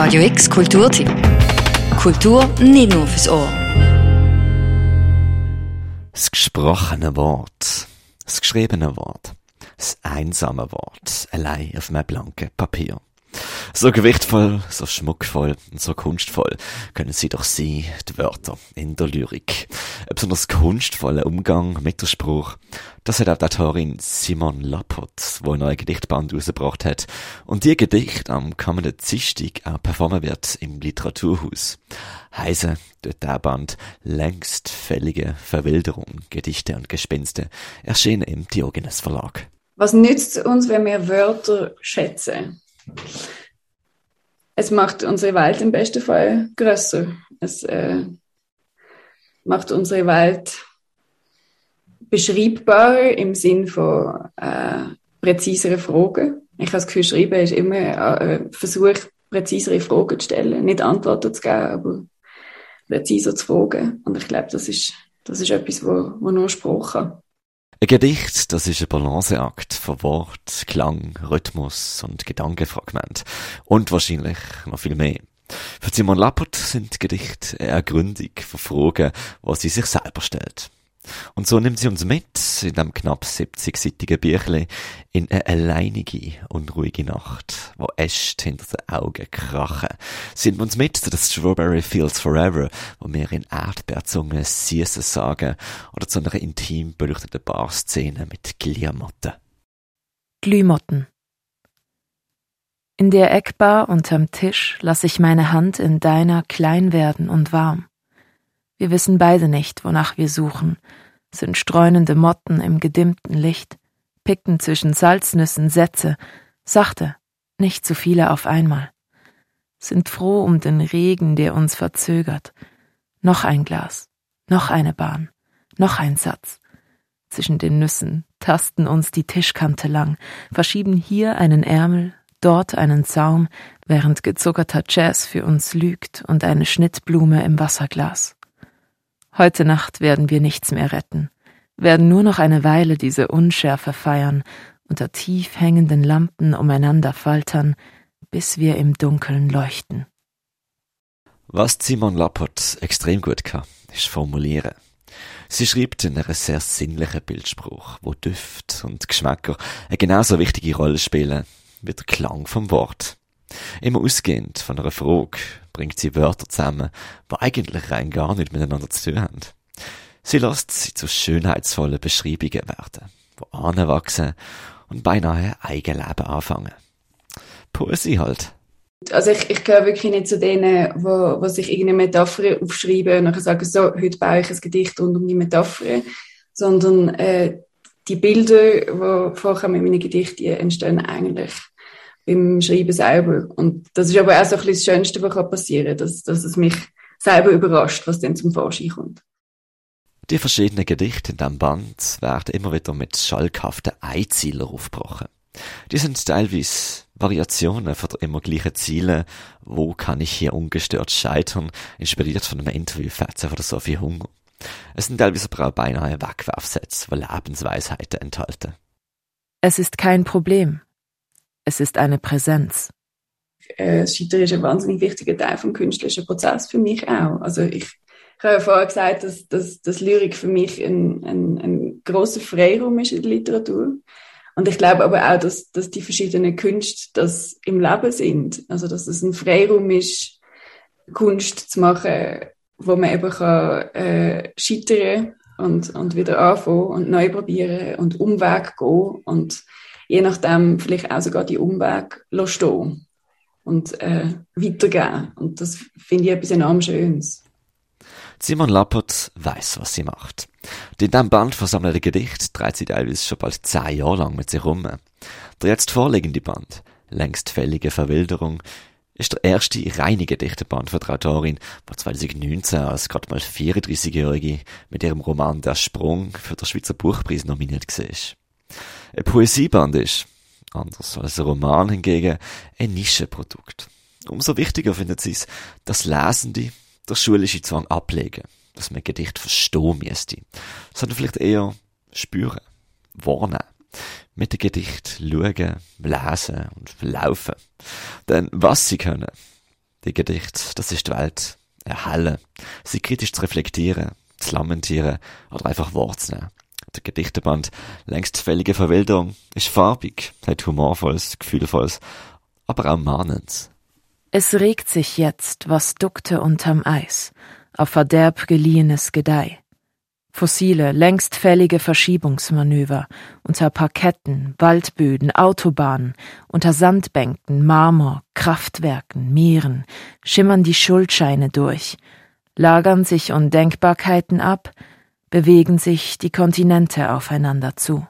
Radio X Kulturtipp. Kultur nicht nur fürs Ohr. Das gesprochene Wort, das geschriebene Wort, das einsame Wort, allein auf einem blanken Papier. So gewichtvoll, so schmuckvoll und so kunstvoll können sie doch sein, die Wörter in der Lyrik. Ein besonders kunstvoller Umgang mit der Spruch, das hat auch die Autorin Simon Lappert, wo ein neues Gedichtband rausgebracht hat und die Gedicht am kommenden Dienstag auch performen wird im Literaturhaus. Heise dort der Band längst fällige Verwilderung, Gedichte und Gespinste erschienen im Diogenes Verlag. Was nützt uns, wenn wir Wörter schätzen? Es macht unsere Welt im besten Fall größer. Es äh, macht unsere Welt beschreibbarer im Sinn von äh, präziseren Fragen. Ich habe das Gefühl, Schreiben ist immer ein äh, Versuch, präzisere Fragen zu stellen. Nicht Antworten zu geben, aber präziser zu fragen. Und ich glaube, das ist, das ist etwas, wo, wo nur Sprache kann. Ein Gedicht, das ist ein Balanceakt von Wort, Klang, Rhythmus und Gedankenfragment. Und wahrscheinlich noch viel mehr. Für Simon Lappert sind Gedichte eine Ergründung von Fragen, die sie sich selber stellt. Und so nimmt sie uns mit in dem knapp 70-seitigen Büchle in eine alleinige, unruhige Nacht, wo Äste hinter den Augen krachen. Sie nimmt uns mit zu den Strawberry Fields Forever, wo wir in Erdbeerzungen Süße sagen, oder zu einer intim beleuchteten Barszene mit Glühmotten. Glühmotten. In der Eckbar unterm Tisch lasse ich meine Hand in deiner klein werden und warm. Wir wissen beide nicht, wonach wir suchen, sind streunende Motten im gedimmten Licht, picken zwischen Salznüssen Sätze, sachte, nicht zu viele auf einmal, sind froh um den Regen, der uns verzögert. Noch ein Glas, noch eine Bahn, noch ein Satz. Zwischen den Nüssen tasten uns die Tischkante lang, verschieben hier einen Ärmel, dort einen Zaum, während gezuckerter Jazz für uns lügt und eine Schnittblume im Wasserglas. Heute Nacht werden wir nichts mehr retten, werden nur noch eine Weile diese Unschärfe feiern, unter tief hängenden Lampen umeinander faltern, bis wir im Dunkeln leuchten. Was Simon Lappert extrem gut kann, ist formulieren. Sie schreibt in einer sehr sinnlichen Bildspruch, wo Düft und Geschmäcker eine genauso wichtige Rolle spielen wie der Klang vom Wort. Immer ausgehend von einer Frage bringt sie Wörter zusammen, die eigentlich rein gar nicht miteinander zu tun haben. Sie lässt sie zu schönheitsvollen Beschreibungen werden, die anwachsen und beinahe ein Eigenleben anfangen. Poesie halt. Also ich, ich gehöre wirklich nicht zu denen, wo, wo sich irgendeine Metapher aufschreiben und dann sagen, so, heute baue ich ein Gedicht rund um die Metapher, sondern äh, die Bilder, die vorher mit meinen Gedichten entstehen, eigentlich beim Schreiben selber. Und das ist aber auch so ein bisschen das Schönste, was passieren kann, dass, dass es mich selber überrascht, was dann zum Vorschein kommt. Die verschiedenen Gedichte in diesem Band werden immer wieder mit schalkhaften Einzielern aufgebrochen. Die sind teilweise Variationen von der immer gleichen Ziele. Wo kann ich hier ungestört scheitern? Inspiriert von einem Interviewfetzen von der Sophie Hunger. Es sind teilweise aber auch beinahe Wegwerfsätze, die Lebensweisheiten enthalten. Es ist kein Problem. Es ist eine Präsenz. Äh, das Scheitern ist ein wahnsinnig wichtiger Teil vom künstlerischen Prozess für mich auch. Also ich, ich habe ja vorher gesagt, dass, dass, dass Lyrik für mich ein, ein, ein großer Freiraum ist in der Literatur. Und ich glaube aber auch, dass, dass die verschiedenen Künste das im Leben sind. Also dass es ein Freiraum ist, Kunst zu machen, wo man eben kann, äh, scheitern und, und wieder anfangen und neu probieren und Umweg gehen und je nachdem vielleicht auch sogar die Umweg stehen und äh, weitergeben. Und das finde ich etwas enorm Schönes. Simon Lappert weiß, was sie macht. Die in diesem Band versammelte Gedicht trägt sie teilweise schon bald zehn Jahre lang mit sich rum. Der jetzt vorliegende Band, längst fällige Verwilderung, ist der erste reine Gedichteband von der Autorin, die 2019 als gerade mal 34-Jährige mit ihrem Roman Der Sprung für den Schweizer Buchpreis nominiert war ein Poesieband ist, anders als ein Roman hingegen, ein Nischenprodukt. Umso wichtiger findet sie es, dass Lesende der schulische Zwang ablegen, dass man Gedicht verstehen müsste, sondern vielleicht eher spüren, warnen, mit dem Gedicht schauen, lesen und laufen. Denn was sie können, Die Gedicht, das ist die Welt. Erhellen, sie kritisch zu reflektieren, zu lamentieren oder einfach wahrzunehmen. Der Gedichteband längst fällige Verwilderung ist farbig, hat humorvolles, gefühlvolles, aber auch mahnend. Es regt sich jetzt, was duckte unterm Eis, auf Verderb geliehenes Gedeih. Fossile, längst fällige Verschiebungsmanöver. Unter Parketten, Waldböden, Autobahnen, unter Sandbänken, Marmor, Kraftwerken, Meeren. Schimmern die Schuldscheine durch, lagern sich Undenkbarkeiten ab, bewegen sich die Kontinente aufeinander zu.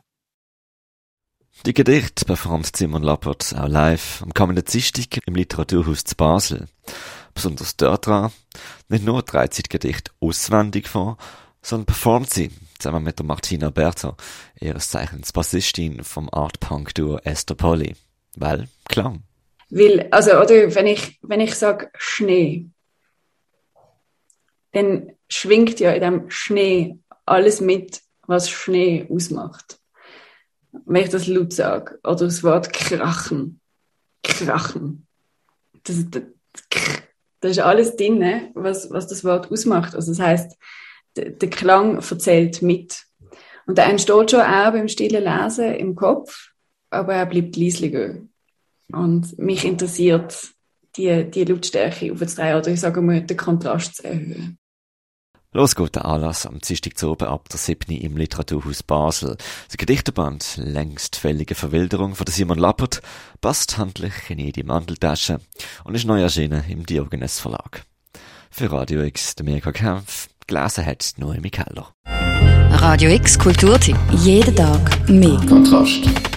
Die Gedichte performt Simon Lappert auch live am kommenden Dienstag im Literaturhaus zu Basel. Besonders dort dran, nicht nur trägt sie die Gedichte auswendig vor, sondern performt sie zusammen mit der Martina Bertha, ihres Zeichens Bassistin vom Art-Punk-Duo Esther Polly. Weil, Klang. Weil, also, oder wenn ich, wenn ich sage Schnee, dann schwingt ja in dem Schnee alles mit, was Schnee ausmacht. Wenn ich das laut sage, oder das Wort krachen, krachen, das, das, das ist alles drin, was, was das Wort ausmacht. Also das heißt, der, der Klang erzählt mit. Und der entsteht schon auch beim stillen Lesen im Kopf, aber er bleibt leislicher. Und mich interessiert, die, die Lautstärke aufzudrehen oder ich sage mal, den Kontrast zu erhöhen. Los geht der Anlass am Dienstag zu oben ab der 7. im Literaturhaus Basel. Das Gedichteband «Längst fällige Verwilderung» von Simon Lappert passt handlich in jede Mandeltasche und ist neu erschienen im Diogenes Verlag. Für Radio X der Mirka Kempf, gelesen hat Noemi Keller. Radio X Kulturtipp. Jeden Tag mehr. Kontrast.